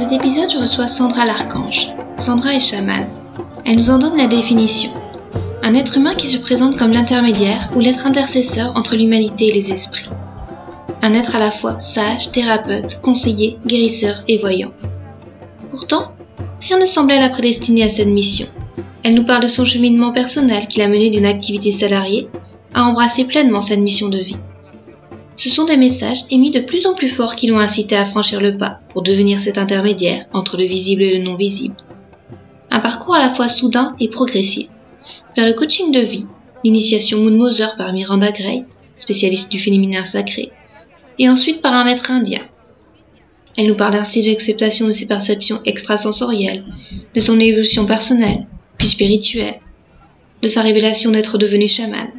Cet épisode, je reçois Sandra l'Archange. Sandra est chamane. Elle nous en donne la définition. Un être humain qui se présente comme l'intermédiaire ou l'être intercesseur entre l'humanité et les esprits. Un être à la fois sage, thérapeute, conseiller, guérisseur et voyant. Pourtant, rien ne semblait la prédestiner à cette mission. Elle nous parle de son cheminement personnel qui l'a mené d'une activité salariée à embrasser pleinement cette mission de vie. Ce sont des messages émis de plus en plus forts qui l'ont incité à franchir le pas pour devenir cet intermédiaire entre le visible et le non visible. Un parcours à la fois soudain et progressif. Vers le coaching de vie, l'initiation Moon Moser par Miranda Gray, spécialiste du féminin sacré, et ensuite par un maître indien. Elle nous parle ainsi de l'acceptation de ses perceptions extrasensorielles, de son évolution personnelle, puis spirituelle, de sa révélation d'être devenue chamane.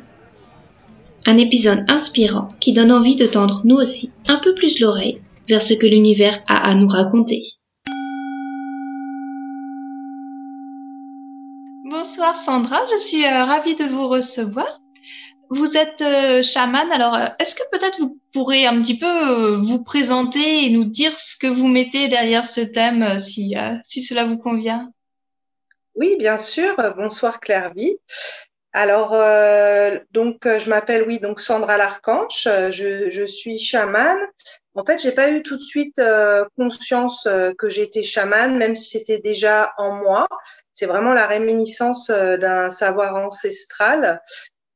Un épisode inspirant qui donne envie de tendre nous aussi un peu plus l'oreille vers ce que l'univers a à nous raconter. Bonsoir Sandra, je suis euh, ravie de vous recevoir. Vous êtes euh, chamane, alors euh, est-ce que peut-être vous pourrez un petit peu euh, vous présenter et nous dire ce que vous mettez derrière ce thème, euh, si, euh, si cela vous convient? Oui, bien sûr. Bonsoir Claire-Vie. Alors, euh, donc, je m'appelle, oui, donc Sandra Larcanche. Je, je suis chamane. En fait, j'ai pas eu tout de suite euh, conscience que j'étais chamane, même si c'était déjà en moi. C'est vraiment la réminiscence d'un savoir ancestral.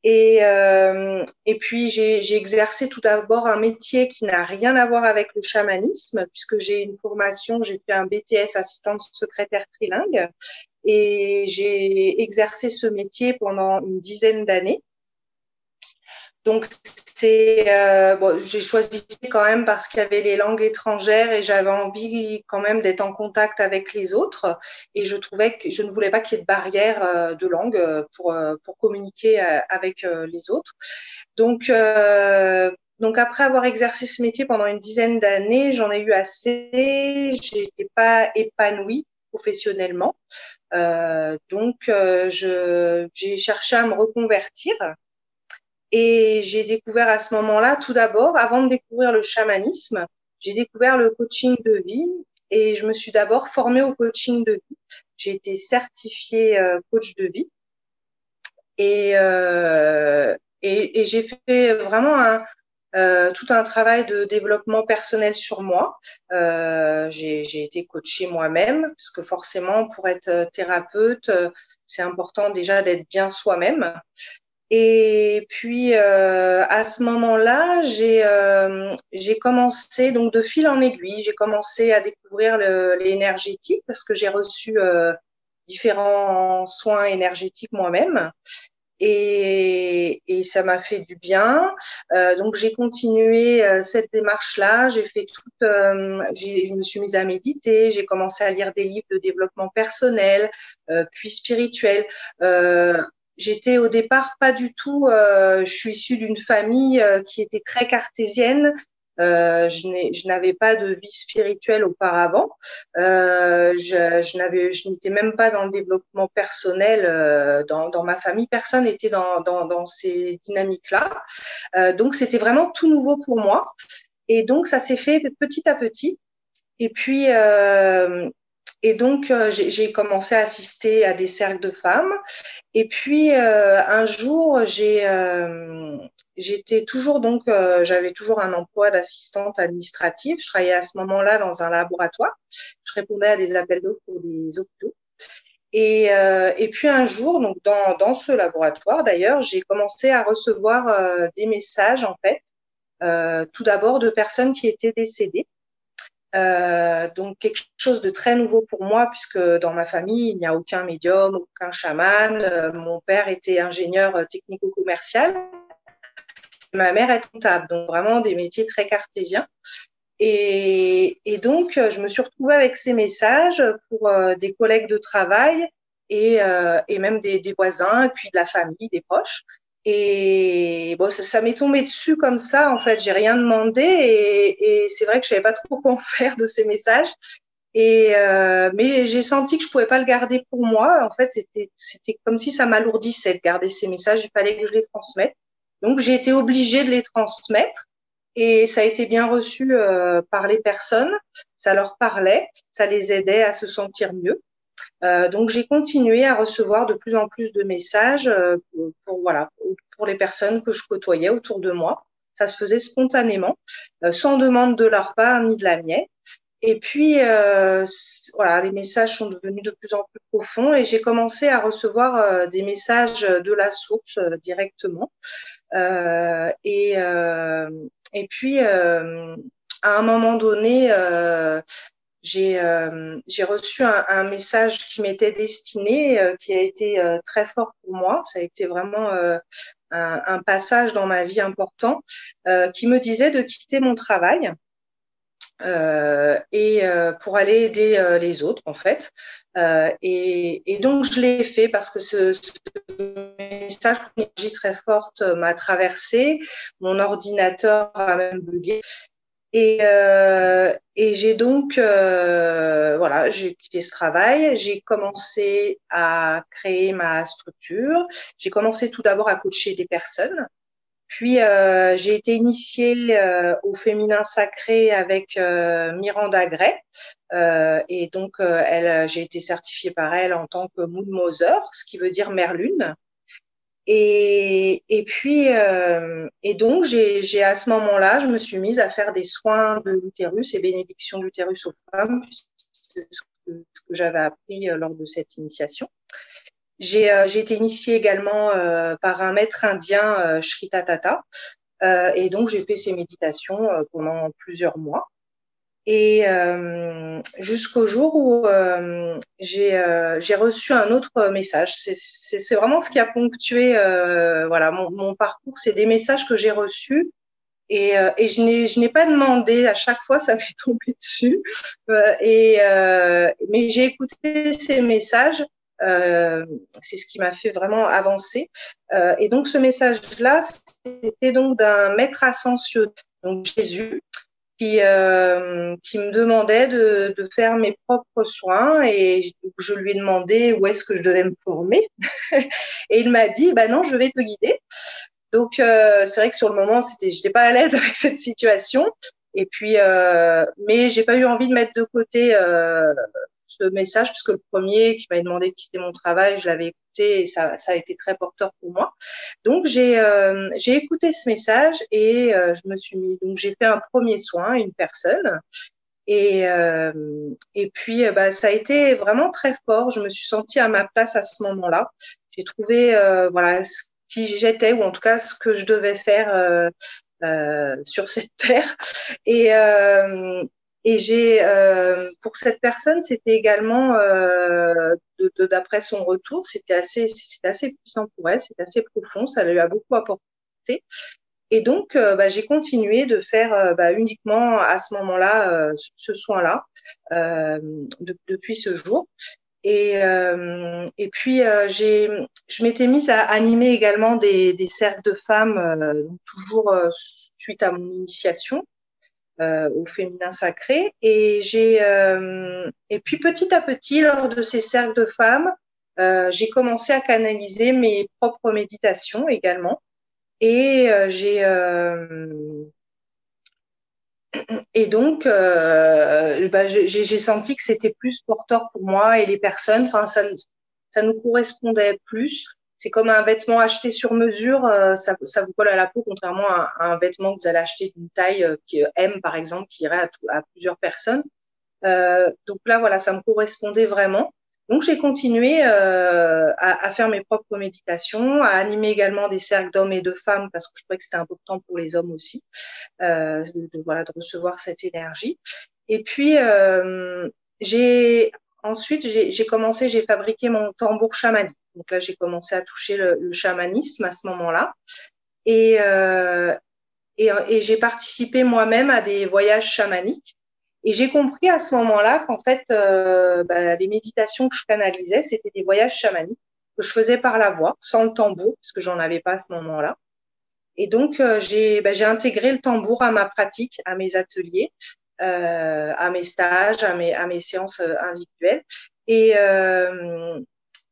Et, euh, et puis, j'ai exercé tout d'abord un métier qui n'a rien à voir avec le chamanisme, puisque j'ai une formation, j'ai fait un BTS assistante secrétaire trilingue et j'ai exercé ce métier pendant une dizaine d'années. Donc c'est euh, bon, j'ai choisi quand même parce qu'il y avait les langues étrangères et j'avais envie quand même d'être en contact avec les autres et je trouvais que je ne voulais pas qu'il y ait de barrière euh, de langue euh, pour euh, pour communiquer avec les autres. Donc donc après avoir exercé ce métier pendant une dizaine d'années, j'en ai eu assez. J'étais pas épanouie professionnellement. Euh, donc, euh, j'ai cherché à me reconvertir. Et j'ai découvert à ce moment-là, tout d'abord, avant de découvrir le chamanisme, j'ai découvert le coaching de vie et je me suis d'abord formée au coaching de vie. J'ai été certifiée euh, coach de vie et, et j'ai fait vraiment un, euh, tout un travail de développement personnel sur moi. Euh, j'ai été coachée moi-même, parce que forcément, pour être euh, thérapeute, euh, c'est important déjà d'être bien soi-même. Et puis euh, à ce moment-là, j'ai euh, j'ai commencé donc de fil en aiguille, j'ai commencé à découvrir l'énergétique parce que j'ai reçu euh, différents soins énergétiques moi-même et, et ça m'a fait du bien. Euh, donc j'ai continué euh, cette démarche-là. J'ai fait toute, euh, je me suis mise à méditer. J'ai commencé à lire des livres de développement personnel, euh, puis spirituel. Euh, J'étais au départ pas du tout. je suis issue d'une famille qui était très cartésienne. Euh, je n'avais pas de vie spirituelle auparavant. Euh, je, n'avais, je n'étais même pas dans le développement personnel euh, dans, dans, ma famille. Personne n'était dans, dans, dans, ces dynamiques-là. Euh, donc c'était vraiment tout nouveau pour moi. Et donc ça s'est fait petit à petit. Et puis euh, et donc, euh, j'ai commencé à assister à des cercles de femmes. Et puis, un jour, j'ai j'étais toujours donc, j'avais toujours un emploi d'assistante administrative. Je travaillais à ce moment-là dans un laboratoire. Je répondais à des appels d'offres pour des hôpitaux. Et, et, puis un jour, donc dans, dans ce laboratoire d'ailleurs, j'ai commencé à recevoir des messages en fait, tout d'abord de personnes qui étaient décédées euh, donc quelque chose de très nouveau pour moi puisque dans ma famille il n'y a aucun médium, aucun chaman. Euh, mon père était ingénieur euh, technico-commercial, ma mère est comptable, donc vraiment des métiers très cartésiens. Et, donc, je me suis retrouvée avec ces messages pour des collègues de travail et, et même des, voisins, et puis de la famille, des proches. Et bon, ça, m'est tombé dessus comme ça. En fait, j'ai rien demandé et, c'est vrai que je savais pas trop quoi en faire de ces messages. Et euh, mais j'ai senti que je pouvais pas le garder pour moi. En fait, c'était c'était comme si ça m'alourdissait de garder ces messages. Il fallait que je les transmette. Donc j'ai été obligée de les transmettre et ça a été bien reçu euh, par les personnes. Ça leur parlait, ça les aidait à se sentir mieux. Euh, donc j'ai continué à recevoir de plus en plus de messages euh, pour, voilà pour les personnes que je côtoyais autour de moi. Ça se faisait spontanément, euh, sans demande de leur part ni de la mienne. Et puis voilà, les messages sont devenus de plus en plus profonds et j'ai commencé à recevoir des messages de la source directement. Et et puis à un moment donné, j'ai euh, reçu un, un, message qui m'était destiné, euh, qui a été euh, très fort pour moi. Ça a été vraiment un, un, passage dans ma vie important, qui me disait de quitter mon travail et pour aller aider les autres en fait. Et, et, donc je l'ai fait parce que ce, ce message, une énergie très forte m'a traversé. Mon ordinateur a même bugué. Et, euh, et j'ai donc, euh, voilà, j'ai quitté ce travail. J'ai commencé à créer ma structure. J'ai commencé tout d'abord à coacher des personnes. Puis euh, j'ai été initiée euh, au féminin sacré avec euh, Miranda Gray. Euh, et donc, elle, j'ai été certifiée par elle en tant que Moon Mother, ce qui veut dire mère lune. Et, et puis, euh, et donc, j'ai à ce moment-là, je me suis mise à faire des soins de l'utérus et bénédiction de l'utérus aux femmes, ce que, j'avais appris euh, lors de cette initiation. J'ai euh, été initiée également euh, par un maître indien, euh, Sri Tatata, euh, et donc j'ai fait ces méditations pendant plusieurs mois. Et euh, jusqu'au jour où euh, j'ai euh, reçu un autre message. C'est vraiment ce qui a ponctué euh, voilà mon, mon parcours. C'est des messages que j'ai reçus et, euh, et je n'ai pas demandé. À chaque fois, ça m'est tombé dessus. Euh, et mais j'ai écouté ces messages. C'est ce qui m'a fait vraiment avancer. et donc ce message-là, c'était donc d'un maître ascensionnel, donc Jésus, qui, euh, qui me demandait de, de, faire mes propres soins et je lui ai demandé où est-ce que je devais me former. Et il m'a dit bah non je vais te guider. Donc euh, c'est vrai que sur le moment c'était j'étais pas à l'aise avec cette situation. Et puis euh, mais j'ai pas eu envie de mettre de côté euh, ce message puisque le premier qui m'avait demandé de quitter mon travail, je l'avais écouté et ça, ça a été très porteur pour moi. Donc j'ai euh, j'ai écouté ce message et euh, je me suis mis donc j'ai fait un premier soin une personne et euh, et puis bah ça a été vraiment très fort. Je me suis sentie à ma place à ce moment-là. J'ai trouvé voilà qui j'étais ou en tout cas ce que je devais faire euh, sur cette terre. Et, euh, et j'ai, euh, pour cette personne, c'était également, euh, d'après son retour, c'était assez, c'était assez puissant pour elle, c'était assez profond, ça lui a beaucoup apporté. Et donc, euh, bah, j'ai continué de faire euh, bah, uniquement à ce moment-là euh, ce soin-là depuis ce jour. Et, et puis, j'ai, je m'étais mise à animer également des, des cercles de femmes, toujours suite à mon initiation euh, au féminin sacré. Et j'ai euh, et puis petit à petit, lors de ces cercles de femmes, euh, j'ai commencé à canaliser mes propres méditations également. Et euh, j'ai et donc, euh, bah, j'ai senti que c'était plus porteur pour moi et les personnes. Enfin, ça, ça nous correspondait plus c'est comme un vêtement acheté sur mesure, euh, ça, ça, vous colle à la peau, contrairement à, un vêtement que vous allez acheter d'une taille euh, qui euh, M par exemple, qui irait à, plusieurs personnes. donc là, voilà, ça me correspondait vraiment. Donc j'ai continué à, à, faire mes propres méditations, à animer également des cercles d'hommes et de femmes parce que je trouvais que c'était important pour les hommes aussi, de, voilà, de recevoir cette énergie. Et puis j'ai ensuite j'ai commencé, j'ai fabriqué mon tambour chamanique. Donc là, j'ai commencé à toucher le, chamanisme à ce moment-là. Et, euh, et, et j'ai participé moi-même à des voyages chamaniques. Et j'ai compris à ce moment-là qu'en fait, euh, bah, les méditations que je canalisais, c'était des voyages chamaniques que je faisais par la voix, sans le tambour, parce que j'en avais pas à ce moment-là. Et donc, euh, j'ai bah, intégré le tambour à ma pratique, à mes ateliers, euh, à mes stages, à mes, à mes séances euh, individuelles. Et, euh,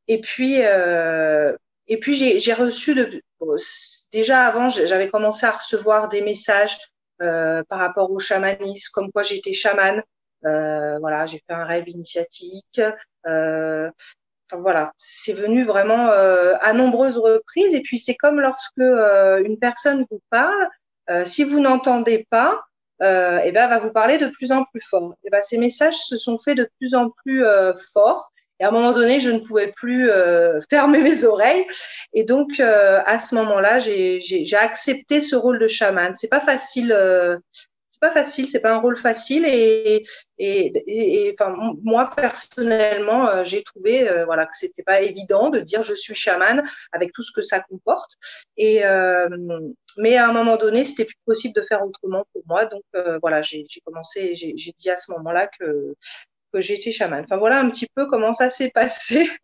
et puis, euh, et puis j'ai reçu de, déjà avant, j'avais commencé à recevoir des messages euh, par rapport au chamanisme, comme quoi j'étais chamane. Euh, voilà, j'ai fait un rêve initiatique. Euh, enfin, voilà, c'est venu vraiment euh, à nombreuses reprises. Et puis c'est comme lorsque euh, une personne vous parle, si vous n'entendez pas, euh, et ben, elle va vous parler de plus en plus fort. Et ben, ces messages se sont faits de plus en plus forts. Et à un moment donné, je ne pouvais plus euh, fermer mes oreilles. Et donc, euh, à ce moment-là, j'ai accepté ce rôle de chaman. C'est pas facile. Euh, c'est pas facile. C'est pas un rôle facile. Et, et, et moi personnellement, euh, j'ai trouvé, euh, voilà, que c'était pas évident de dire je suis chaman avec tout ce que ça comporte. Et mais à un moment donné, c'était plus possible de faire autrement pour moi. Donc voilà, j'ai commencé. J'ai dit à ce moment-là que que j'étais chamane. Enfin voilà un petit peu comment ça s'est passé.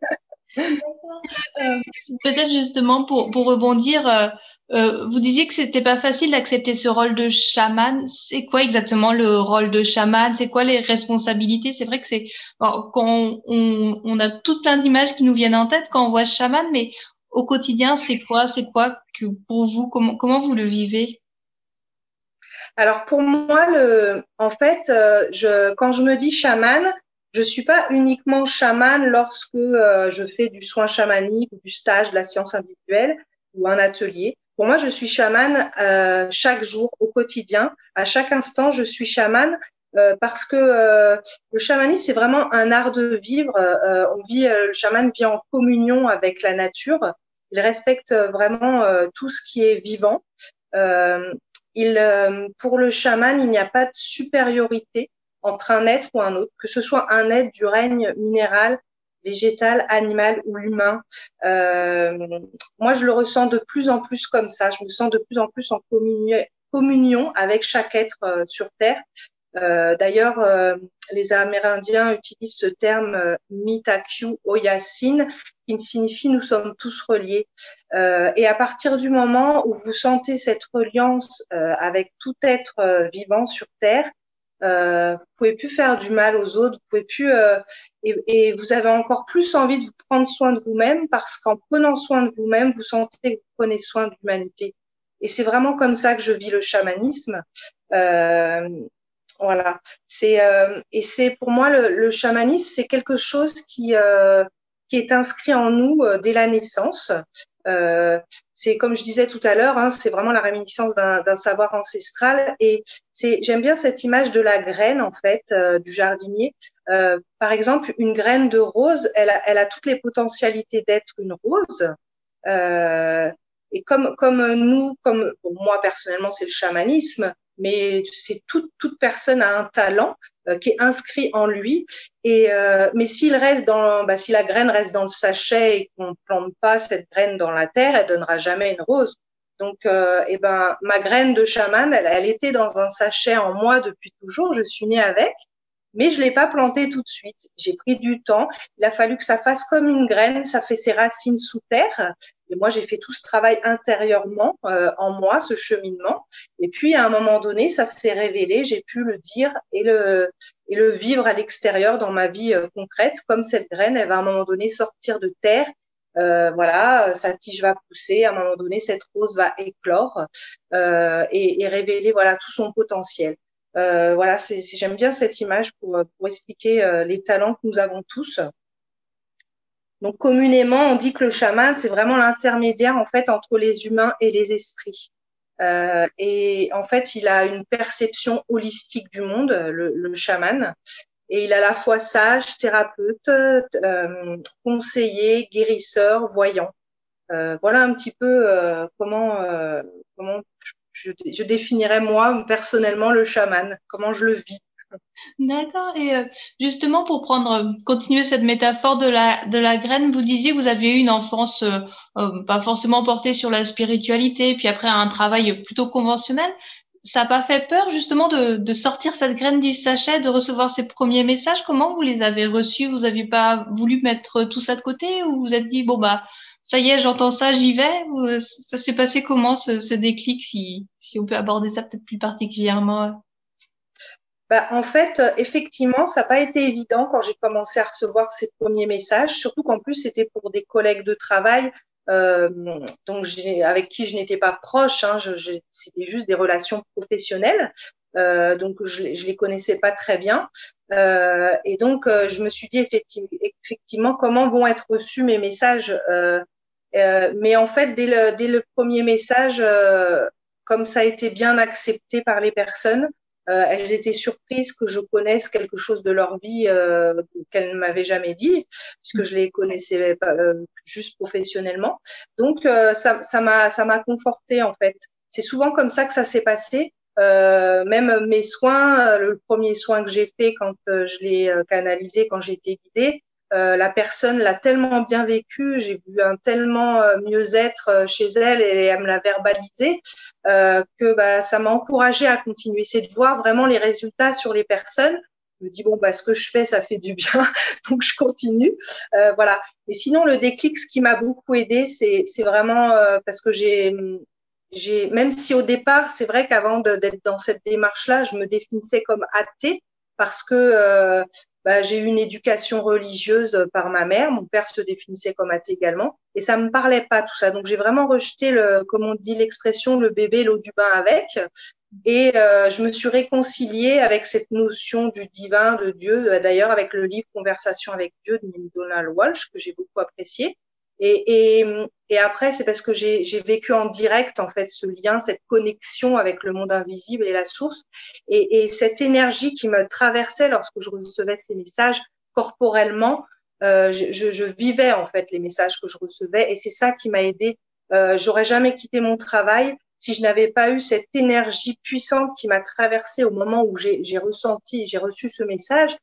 Euh, peut-être justement pour, pour rebondir, euh, euh, vous disiez que c'était pas facile d'accepter ce rôle de chaman. C'est quoi exactement le rôle de chaman? C'est quoi les responsabilités? C'est vrai que c'est quand on, on, a tout plein d'images qui nous viennent en tête quand on voit chaman, mais au quotidien, c'est quoi? C'est quoi que pour vous? Comment comment vous le vivez? Alors pour moi, en fait, euh, quand je me dis chaman, je suis pas uniquement chaman lorsque euh, je fais du soin chamanique du stage de la science individuelle ou un atelier. Pour moi, je suis chaman euh, chaque jour, au quotidien, à chaque instant, je suis chaman parce que le chamanisme c'est vraiment un art de vivre. on vit, le chaman vit en communion avec la nature. Il respecte vraiment tout ce qui est vivant. Il, euh, pour le chaman, il n'y a pas de supériorité entre un être ou un autre, que ce soit un être du règne minéral, végétal, animal ou humain. Euh, moi, je le ressens de plus en plus comme ça. Je me sens de plus en plus en communion, avec chaque être euh, sur Terre. Euh, D'ailleurs, euh, les Amérindiens utilisent ce terme euh, Mitakyu Oyasin, qui signifie nous sommes tous reliés. Euh, et à partir du moment où vous sentez cette reliance euh, avec tout être euh, vivant sur Terre, euh, vous pouvez plus faire du mal aux autres, vous pouvez plus et, et, vous avez encore plus envie de vous prendre soin de vous-même parce qu'en prenant soin de vous-même, vous sentez que vous prenez soin de l'humanité. Et c'est vraiment comme ça que je vis le chamanisme. Euh, voilà. C'est euh, et c'est pour moi le, le chamanisme, c'est quelque chose qui euh, qui est inscrit en nous euh, dès la naissance. Euh, c'est comme je disais tout à l'heure, hein, c'est vraiment la réminiscence d'un savoir ancestral. Et c'est j'aime bien cette image de la graine en fait euh, du jardinier. par exemple, une graine de rose, elle a, elle a toutes les potentialités d'être une rose. et comme comme nous, comme moi personnellement, c'est le chamanisme mais c'est toute, toute personne a un talent euh, qui est inscrit en lui. Et euh, mais s'il reste dans, bah, si la graine reste dans le sachet et qu'on plante pas cette graine dans la terre, elle donnera jamais une rose. Donc, euh, eh ben, ma graine de chaman, elle, elle, était dans un sachet en moi depuis toujours. Je suis née avec mais je l'ai pas planté tout de suite. J'ai pris du temps. Il a fallu que ça fasse comme une graine, ça fait ses racines sous terre. Et moi, j'ai fait tout ce travail intérieurement euh, en moi, ce cheminement. Et puis, à un moment donné, ça s'est révélé. J'ai pu le dire et le et le vivre à l'extérieur dans ma vie euh, concrète. Comme cette graine, elle va à un moment donné sortir de terre. Euh, voilà, sa tige va pousser. À un moment donné, cette rose va éclore euh, et, et révéler voilà tout son potentiel. Euh, voilà, j'aime bien cette image pour, pour expliquer euh, les talents que nous avons tous. Donc communément, on dit que le chaman, c'est vraiment l'intermédiaire en fait entre les humains et les esprits. Euh, et en fait, il a une perception holistique du monde, le, le chaman, et il est à la fois sage, thérapeute, euh, conseiller, guérisseur, voyant. Euh, voilà un petit peu euh, comment comment je, je définirais moi personnellement le chaman, comment je le vis. D'accord. Et euh, justement, pour prendre, continuer cette métaphore de la, graine, vous disiez que vous aviez eu une enfance euh, euh, pas forcément portée sur la spiritualité, puis après un travail plutôt conventionnel. ça n'a pas fait peur justement de, de, sortir cette graine du sachet, de recevoir ces premiers messages? Comment vous les avez reçus? Vous n'avez pas voulu mettre tout ça de côté ou vous êtes dit bon bah ça y est, j'entends ça, j'y vais ou Ça s'est passé comment ce, ce déclic si, si on peut aborder ça peut-être plus particulièrement? Bah, en fait, effectivement, ça n'a pas été évident quand j'ai commencé à recevoir ces premiers messages, surtout qu'en plus, c'était pour des collègues de travail euh, donc avec qui je n'étais pas proche, hein, c'était juste des relations professionnelles. Euh, donc je, je les connaissais pas très bien euh, et donc euh, je me suis dit effectivement, effectivement comment vont être reçus mes messages euh, euh, mais en fait dès le, dès le premier message comme ça a été bien accepté par les personnes euh, elles étaient surprises que je connaisse quelque chose de leur vie euh, qu'elles ne m'avaient jamais dit, puisque je les connaissais pas, euh, juste professionnellement. Donc ça, ça m'a, ça m'a conforté en fait. C'est souvent comme ça que ça s'est passé. Euh, même mes soins, le premier soin que j'ai fait quand je l'ai canalisé, quand j'ai été guidée, euh, la personne l'a tellement bien vécu, j'ai vu un tellement euh, mieux-être euh, chez elle et elle me l'a verbalisé que bah, ça m'a encouragée à continuer. C'est de voir vraiment les résultats sur les personnes. Je me dis bon bah ce que je fais ça fait du bien, donc je continue. voilà. Et sinon le déclic, ce qui m'a beaucoup aidé, c'est c'est vraiment parce que j'ai j'ai même si au départ c'est vrai qu'avant d'être dans cette démarche là, je me définissais comme athée parce que bah, j'ai eu une éducation religieuse euh, par ma mère. Mon père se définissait comme athée également. Et ça me parlait pas tout ça. Donc j'ai vraiment rejeté, le, comme on dit l'expression, le bébé, l'eau du bain avec. Et euh, je me suis réconciliée avec cette notion du divin, de Dieu. Euh, d'ailleurs, avec le livre Conversation avec Dieu de Donald Walsh, que j'ai beaucoup apprécié. Et, et, et après, c'est parce que j'ai vécu en direct, en fait, ce lien, cette connexion avec le monde invisible et la source. Et, et cette énergie qui me traversait lorsque je recevais ces messages corporellement, euh, je, je, vivais, en fait, les messages que je recevais. Et c'est ça qui m'a aidé. Euh, J'aurais jamais quitté mon travail si je n'avais pas eu cette énergie puissante qui m'a traversée au moment où j'ai ressenti, j'ai reçu ce message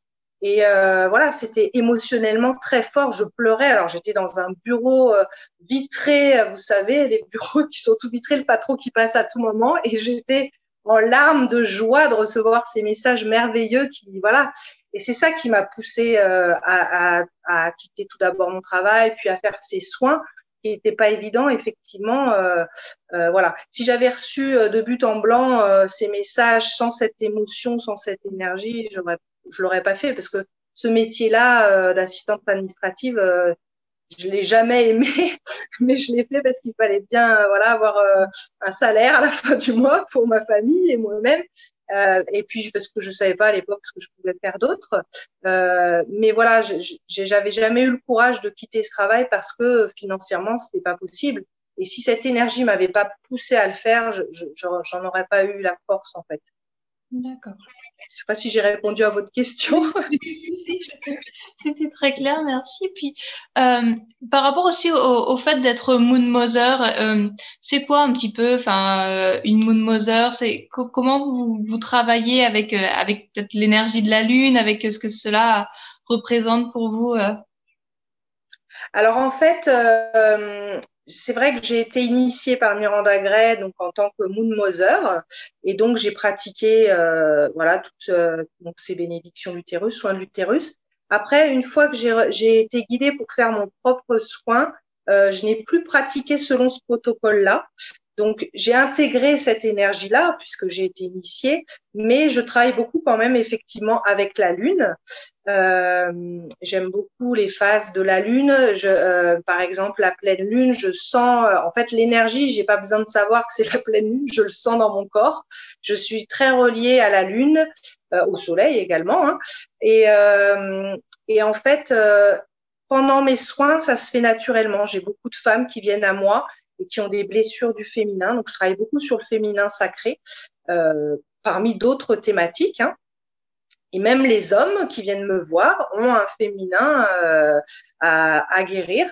et euh, voilà, c'était émotionnellement très fort. Je pleurais. Alors j'étais dans un bureau euh, vitré, vous savez, les bureaux qui sont tout vitrés, le patron qui passe à tout moment, et j'étais en larmes de joie de recevoir ces messages merveilleux qui voilà. Et c'est ça qui m'a poussé euh, à, à, à, quitter tout d'abord mon travail, puis à faire ces soins qui n'étaient pas évidents, effectivement. Euh, euh, voilà. Si j'avais reçu de but en blanc ces messages sans cette émotion, sans cette énergie, j'aurais je l'aurais pas fait parce que ce métier-là euh, d'assistante administrative, euh, je l'ai jamais aimé, mais je l'ai fait parce qu'il fallait bien, euh, voilà, avoir euh, un salaire à la fin du mois pour ma famille et moi-même. et puis parce que je savais pas à l'époque ce que je pouvais faire d'autre. mais voilà, j'avais jamais eu le courage de quitter ce travail parce que financièrement c'était pas possible. Et si cette énergie m'avait pas poussé à le faire, j'en aurais pas eu la force en fait. D'accord. Je ne sais pas si j'ai répondu à votre question. C'était très clair, merci. Puis, euh, par rapport aussi au, fait d'être Moon Mother, euh, c'est quoi un petit peu, enfin, euh, une Moon Mother C'est comment vous, vous, travaillez avec avec peut-être l'énergie de la Lune, avec ce que cela représente pour vous Alors en fait, c'est vrai que j'ai été initiée par Miranda Gray donc en tant que Moon Mother et donc j'ai pratiqué euh, voilà toutes euh, ces bénédictions l'utérus, soins de l'utérus. Après, une fois que j'ai été guidée pour faire mon propre soin, euh, je n'ai plus pratiqué selon ce protocole-là. Donc, j'ai intégré cette énergie-là puisque j'ai été initiée, mais je travaille beaucoup quand même effectivement avec la lune. Euh, J'aime beaucoup les phases de la lune. Euh, par exemple, la pleine lune, je sens euh, en fait l'énergie. J'ai pas besoin de savoir que c'est la pleine lune, je le sens dans mon corps. Je suis très reliée à la lune, au soleil également. Hein. Et en fait, pendant mes soins, ça se fait naturellement. J'ai beaucoup de femmes qui viennent à moi et qui ont des blessures du féminin. Donc, je travaille beaucoup sur le féminin sacré, euh, parmi d'autres thématiques. Hein. Et même les hommes qui viennent me voir ont un féminin euh, à, à, guérir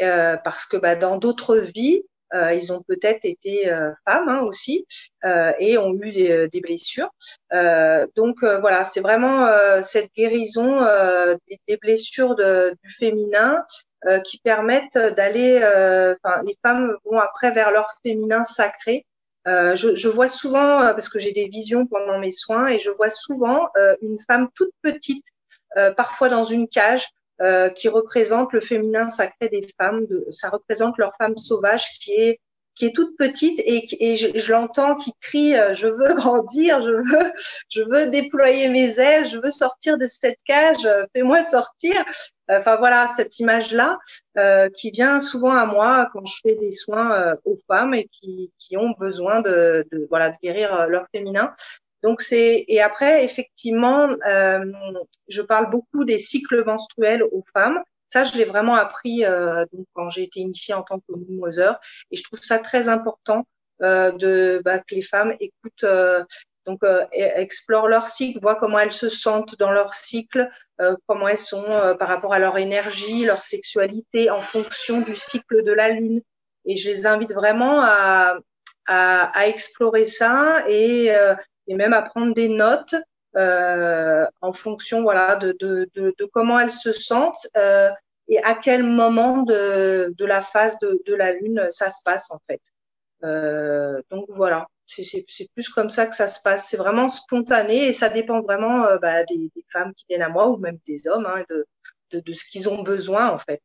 euh, parce que bah, dans d'autres vies, euh, ils ont peut-être été euh, femmes hein, aussi euh, et ont eu des, des blessures. donc voilà, c'est vraiment cette guérison des, des, blessures de, du féminin euh, qui permettent d'aller, euh, enfin, les femmes vont après vers leur féminin sacré Euh, je, je, vois souvent, euh, parce que j'ai des visions pendant mes soins, et je vois souvent une femme toute petite, parfois dans une cage, qui représente le féminin sacré des femmes. Ça représente leur femme sauvage qui est qui est toute petite et, et je, je l'entends qui crie je veux grandir, je veux je veux déployer mes ailes, je veux sortir de cette cage, fais-moi sortir. Enfin voilà cette image là euh, qui vient souvent à moi quand je fais des soins euh, aux femmes et qui, qui ont besoin de, de voilà de guérir euh, leur féminin. Donc c'est et après effectivement euh, je parle beaucoup des cycles menstruels aux femmes. Ça je l'ai vraiment appris donc quand j'ai été initiée en tant que mother et je trouve ça très important de bah, que les femmes écoutent donc euh, explorent leur cycle, voient comment elles se sentent dans leur cycle, euh, comment elles sont euh, par rapport à leur énergie, leur sexualité en fonction du cycle de la lune. Et je les invite vraiment à, à, à explorer ça et, euh, et, même à prendre des notes en fonction voilà de, de, de, de, comment elles se sentent et à quel moment de, de la phase de, de la lune ça se passe en fait. donc voilà c'est plus comme ça que ça se passe. C'est vraiment spontané et ça dépend vraiment euh, bah, des, des, femmes qui viennent à moi ou même des hommes, hein, de, de, de, ce qu'ils ont besoin en fait.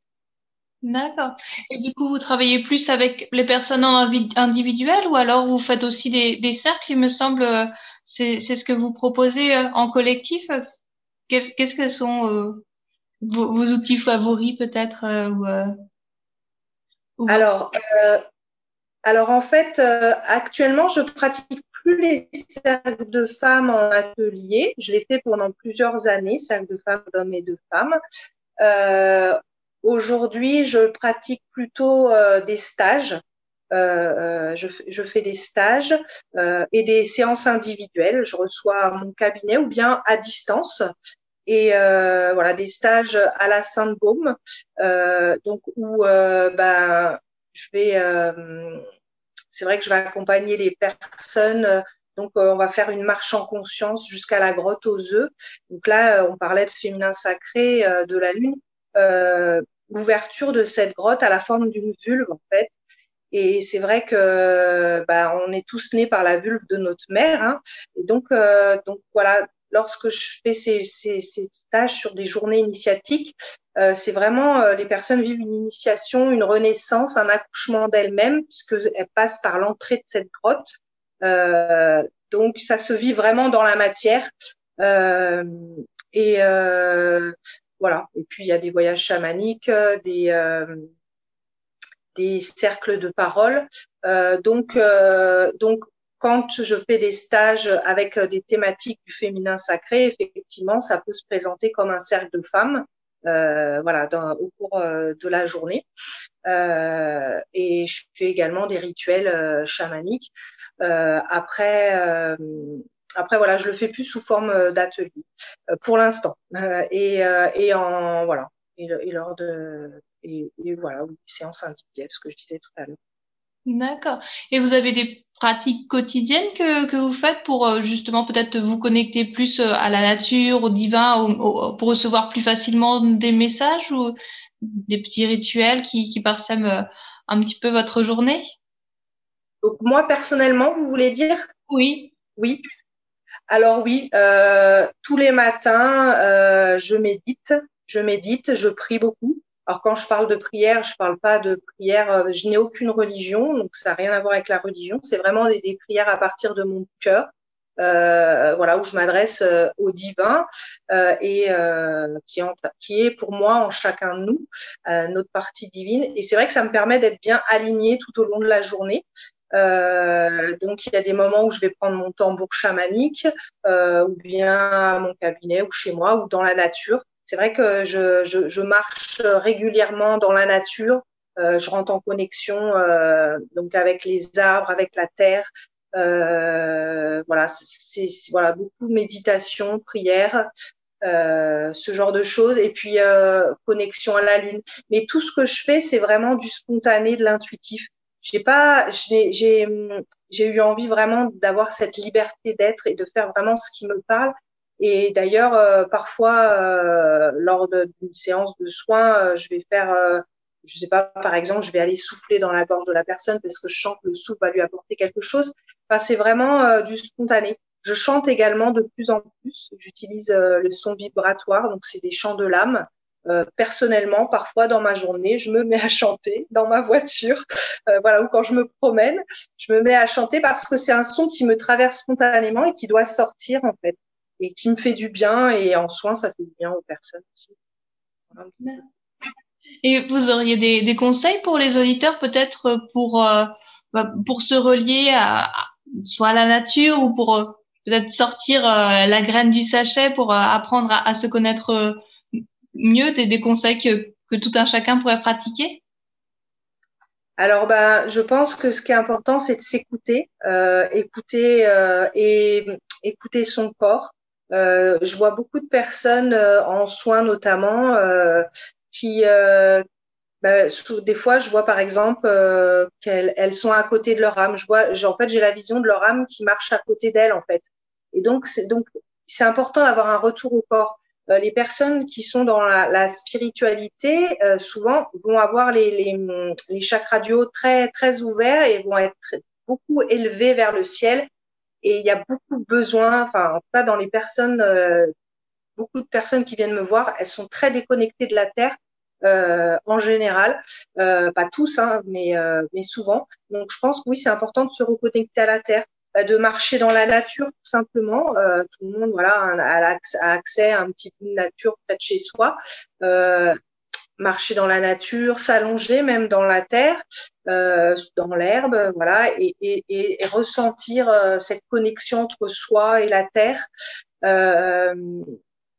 D'accord. Et du coup, vous travaillez plus avec les personnes individuelles ou alors vous faites aussi des, des cercles, il me semble, euh, c'est ce que vous proposez euh, en collectif? Qu'est-ce que sont euh, vos, outils favoris peut-être euh, Alors, alors en fait, actuellement, je pratique plus les cercles de femmes en atelier. Je l'ai fait pendant plusieurs années, cercles de femmes, d'hommes et de femmes. Aujourd'hui, je pratique plutôt des stages. Euh, je, je, fais des stages euh, et des séances individuelles. Je reçois mon cabinet ou bien à distance. Et euh, voilà, des stages à la Sainte-Baume, donc où ben, je vais c'est vrai que je vais accompagner les personnes. Euh, donc, euh, on va faire une marche en conscience jusqu'à la grotte aux œufs. Donc là, euh, on parlait de féminin sacré de la lune. L'ouverture de cette grotte à la forme d'une vulve, en fait. Et c'est vrai que bah, on est tous nés par la vulve de notre mère. Hein. Et donc, donc voilà, lorsque je fais ces, ces, ces, stages sur des journées initiatiques, euh, c'est vraiment euh, les personnes vivent une initiation, une renaissance, un accouchement d'elles-mêmes, puisqu'elles passent par l'entrée de cette grotte. Euh, donc ça se vit vraiment dans la matière. Euh, et euh, voilà. Et puis il y a des voyages chamaniques, des des cercles de parole. donc donc quand je fais des stages avec des thématiques du féminin sacré, effectivement, ça peut se présenter comme un cercle de femmes, euh, voilà, dans, au cours euh, de la journée. Euh, et je fais également des rituels euh, chamaniques. Euh, après, après voilà, je le fais plus sous forme d'atelier pour l'instant. et, et en voilà, et lors de et, et voilà, oui, séance individuelle, ce que je disais tout à l'heure. D'accord. Et vous avez des pratiques quotidiennes que, que vous faites pour euh, justement peut-être vous connecter plus euh, à la nature, au divin, au, au, pour recevoir plus facilement des messages ou des petits rituels qui, qui parsèment euh, un petit peu votre journée? Donc moi personnellement, vous voulez dire? Oui. Oui. Alors oui, euh, tous les matins, euh, je médite, je médite, je prie beaucoup. Alors quand je parle de prière, je parle pas de prière, euh, je n'ai aucune religion, donc ça n'a rien à voir avec la religion. C'est vraiment des, des, prières à partir de mon cœur, euh, voilà, où je m'adresse euh, au divin euh, et euh, qui, qui, est pour moi en chacun de nous notre partie divine. Et c'est vrai que ça me permet d'être bien alignée tout au long de la journée. donc il y a des moments où je vais prendre mon tambour chamanique, ou bien mon cabinet, ou chez moi, ou dans la nature c'est vrai que je, marche régulièrement dans la nature. Euh, je rentre en connexion euh, donc avec les arbres, avec la terre. Euh, voilà, c'est voilà beaucoup méditation, prière, euh, ce genre de choses, et puis euh, connexion à la lune. Mais tout ce que je fais, c'est vraiment du spontané, de l'intuitif. J'ai pas, j'ai eu envie vraiment d'avoir cette liberté d'être et de faire vraiment ce qui me parle et d'ailleurs, euh, parfois, euh, lors d'une séance de soins, euh, je vais faire je sais pas, par exemple, je vais aller souffler dans la gorge de la personne parce que je sens que le souffle va lui apporter quelque chose. Enfin, c'est vraiment euh, du spontané. Je chante également de plus en plus. J'utilise euh, le son vibratoire, donc c'est des chants de l'âme. Euh, personnellement, parfois dans ma journée, je me mets à chanter dans ma voiture, voilà, ou quand je me promène, je me mets à chanter parce que c'est un son qui me traverse spontanément et qui doit sortir en fait, et qui me fait du bien et en soin, ça fait du bien aux personnes aussi. Et vous auriez des, des conseils pour les auditeurs, peut-être pour euh, bah, pour se relier à, soit à la nature ou pour euh, peut-être sortir euh, la graine du sachet pour apprendre à, se connaître mieux, des, des conseils que, que tout un chacun pourrait pratiquer? Alors, ben, je pense que ce qui est important, c'est de s'écouter, euh, écouter euh, et écouter son corps. Euh, je vois beaucoup de personnes en soins notamment qui euh, bah, des fois je vois par exemple euh, qu'elles elles sont à côté de leur âme. Je vois en fait j'ai la vision de leur âme qui marche à côté d'elles en fait. Et donc c'est donc c'est important d'avoir un retour au corps. Euh, les personnes qui sont dans la, la spiritualité euh, souvent vont avoir les, les, les chakras du haut très très ouverts et vont être beaucoup élevés vers le ciel et il y a beaucoup besoin enfin en tout cas dans les personnes beaucoup de personnes qui viennent me voir elles sont très déconnectées de la terre euh, en général, euh, pas tous, hein, mais, euh, mais souvent. Donc je pense que oui, c'est important de se reconnecter à la terre, bah, de marcher dans la nature tout simplement. tout le monde voilà a, accès à un petit peu de nature près de chez soi. Marcher dans la nature, s'allonger même dans la terre, dans l'herbe, voilà, et, ressentir cette connexion entre soi et la terre. Euh,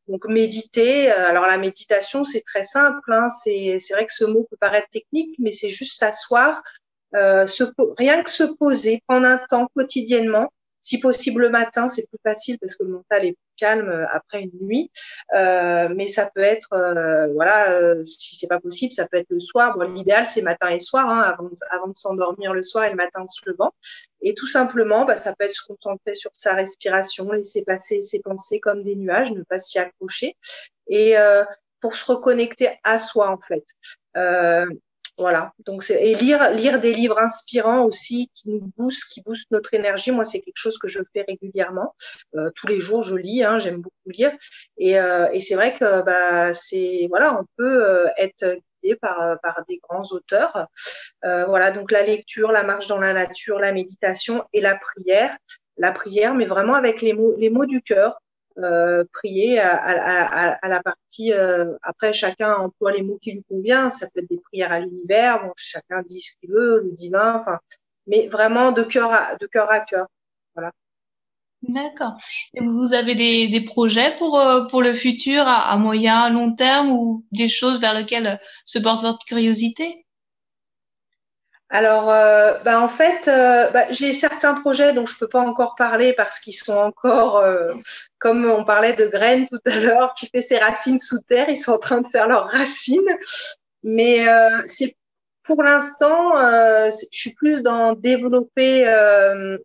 donc méditer, euh, alors la méditation c'est très simple, hein, c'est vrai que ce mot peut paraître technique, mais c'est juste s'asseoir, euh, rien que se poser, prendre un temps quotidiennement si possible le matin, c'est plus facile parce que le mental est plus calme euh, après une nuit. Euh, mais ça peut être, euh, voilà, euh, si c'est pas possible, ça peut être le soir. Bon, l'idéal c'est matin et soir, hein, avant, avant de s'endormir le soir et le matin en se levant. Et tout simplement, bah, ça peut être se concentrer sur sa respiration, laisser passer ses pensées comme des nuages, ne pas s'y accrocher, et euh, pour se reconnecter à soi en fait. Euh, voilà. Donc c'est et lire lire des livres inspirants aussi qui nous boostent, qui boostent notre énergie. Moi, c'est quelque chose que je fais régulièrement. Euh, tous les jours, je lis. Hein, J'aime beaucoup lire. Et, euh, et c'est vrai que bah c'est voilà, on peut euh, être guidé par par des grands auteurs. Voilà. Donc la lecture, la marche dans la nature, la méditation et la prière. La prière, mais vraiment avec les mots les mots du cœur. Euh, prier à, à, à, la partie. Euh, après, chacun emploie les mots qui lui convient. Ça peut être des prières à l'univers. Bon, chacun dit ce qu'il veut, le divin. Enfin, mais vraiment de cœur à de cœur à cœur. Voilà. D'accord. vous avez des, des projets pour euh, pour le futur à, à moyen, long terme ou des choses vers lesquelles se porte votre curiosité? Alors, euh, bah, en fait, euh, bah, j'ai certains projets dont je peux pas encore parler parce qu'ils sont encore, euh, comme on parlait de graines tout à l'heure, qui fait ses racines sous terre. Ils sont en train de faire leurs racines, mais euh, c'est pour l'instant, je suis plus dans développer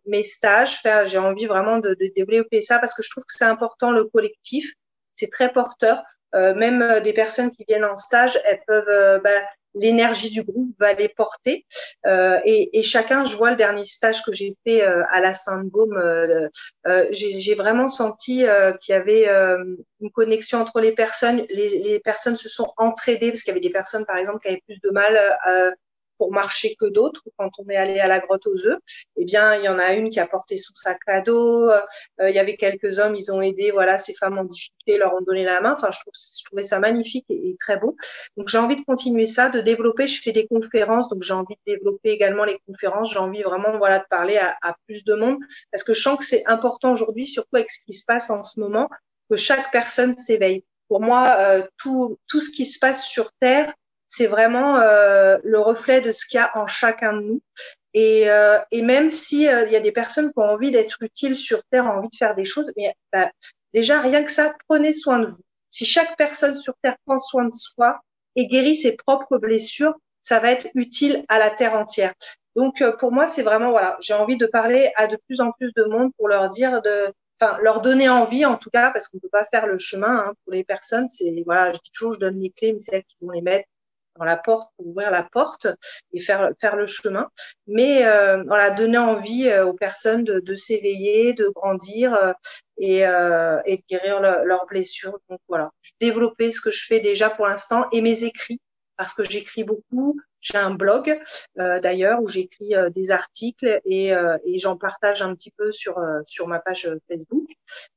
mes stages. Faire, j'ai envie vraiment de, de, développer ça parce que je trouve que c'est important le collectif. C'est très porteur. même des personnes qui viennent en stage, elles peuvent bah, l'énergie du groupe va les porter. Euh, et, chacun, je vois le dernier stage que j'ai fait euh, à la Sainte-Baume, euh, j'ai vraiment senti qu'il y avait une connexion entre les personnes. Les, les personnes se sont entraidées parce qu'il y avait des personnes, par exemple, qui avaient plus de mal pour marcher que d'autres. Quand on est allé à la grotte aux œufs, eh bien, il y en a une qui a porté son sac à dos. Euh, il y avait quelques hommes, ils ont aidé, voilà, ces femmes en difficulté, leur ont donné la main. Enfin, je, trouve, je trouvais ça magnifique et, très beau. Donc, j'ai envie de continuer ça, de développer. Je fais des conférences, donc j'ai envie de développer également les conférences. J'ai envie vraiment, voilà, de parler à, à plus de monde parce que je sens que c'est important aujourd'hui, surtout avec ce qui se passe en ce moment, que chaque personne s'éveille. Pour moi, euh, tout, tout ce qui se passe sur Terre, c'est vraiment euh, le reflet de ce qu'il y a en chacun de nous. Et, euh, et même si euh, il y a des personnes qui ont envie d'être utiles sur Terre, ont envie de faire des choses, mais bah, déjà rien que ça, prenez soin de vous. Si chaque personne sur Terre prend soin de soi et guérit ses propres blessures, ça va être utile à la Terre entière. Donc pour moi, c'est vraiment voilà, j'ai envie de parler à de plus en plus de monde pour leur dire de, enfin leur donner envie en tout cas, parce qu'on peut pas faire le chemin hein, pour les personnes. C'est voilà, je dis toujours, je donne les clés, mais c'est elles qui vont les mettre dans la porte pour ouvrir la porte et faire faire le chemin. Mais euh, voilà, donner envie euh, aux personnes de, s'éveiller, de grandir euh, et, euh, et de guérir leurs blessures. Donc voilà, développer ce que je fais déjà pour l'instant et mes écrits parce que j'écris beaucoup. J'ai un blog euh, d'ailleurs où j'écris euh, des articles et, euh, et j'en partage un petit peu sur sur ma page Facebook.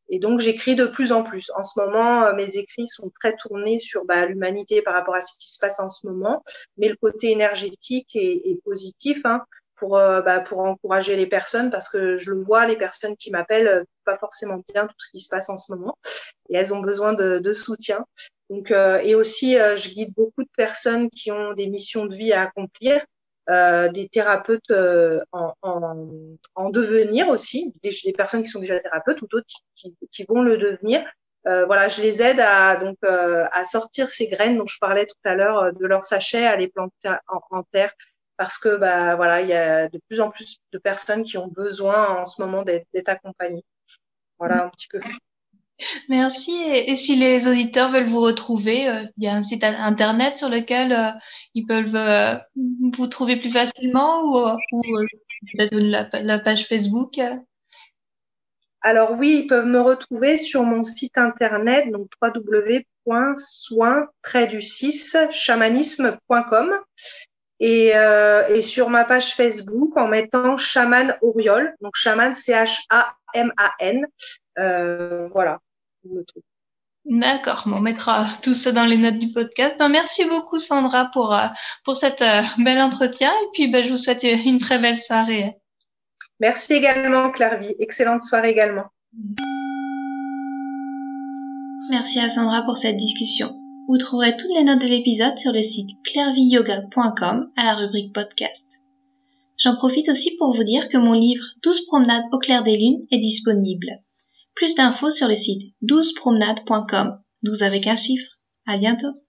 Et donc j'écris de plus en plus. En ce moment, mes écrits sont très tournés sur bah, l'humanité par rapport à ce qui se passe en ce moment, mais le côté énergétique est positif. Hein, pour bah, pour encourager les personnes parce que je le vois les personnes qui m'appellent pas forcément bien tout ce qui se passe en ce moment et elles ont besoin de, de soutien donc, euh, et aussi, euh, je guide beaucoup de personnes qui ont des missions de vie à accomplir, euh, des thérapeutes euh, en, en, en, devenir aussi, des, des, personnes qui sont déjà thérapeutes ou d'autres qui, qui, qui, vont le devenir. voilà, je les aide à donc à sortir ces graines dont je parlais tout à l'heure de leur sachet, à les planter en, en terre, parce que bah voilà, il y a de plus en plus de personnes qui ont besoin en ce moment d'être accompagnées. Voilà un petit peu. Merci. Et, si les auditeurs veulent vous retrouver, euh, il y a un site internet sur lequel euh, ils peuvent euh, vous trouver plus facilement ou, la, page Facebook Alors oui, ils peuvent me retrouver sur mon site internet, donc www.soin du 6 chamanisme.com et, sur ma page Facebook en mettant chaman Oriol, donc chaman C-H-A-M-A-N. voilà. D'accord, on mettra tout ça dans les notes du podcast. Ben, merci beaucoup Sandra pour, euh, pour cet euh, bel entretien et puis ben, je vous souhaite une très belle soirée. Merci également Clairvy, excellente soirée également. Merci à Sandra pour cette discussion. Vous trouverez toutes les notes de l'épisode sur le site clairviyoga.com à la rubrique podcast. J'en profite aussi pour vous dire que mon livre 12 promenades au clair des lunes est disponible. Plus d'infos sur le site 12promenades.com, 12 avec un chiffre. À bientôt!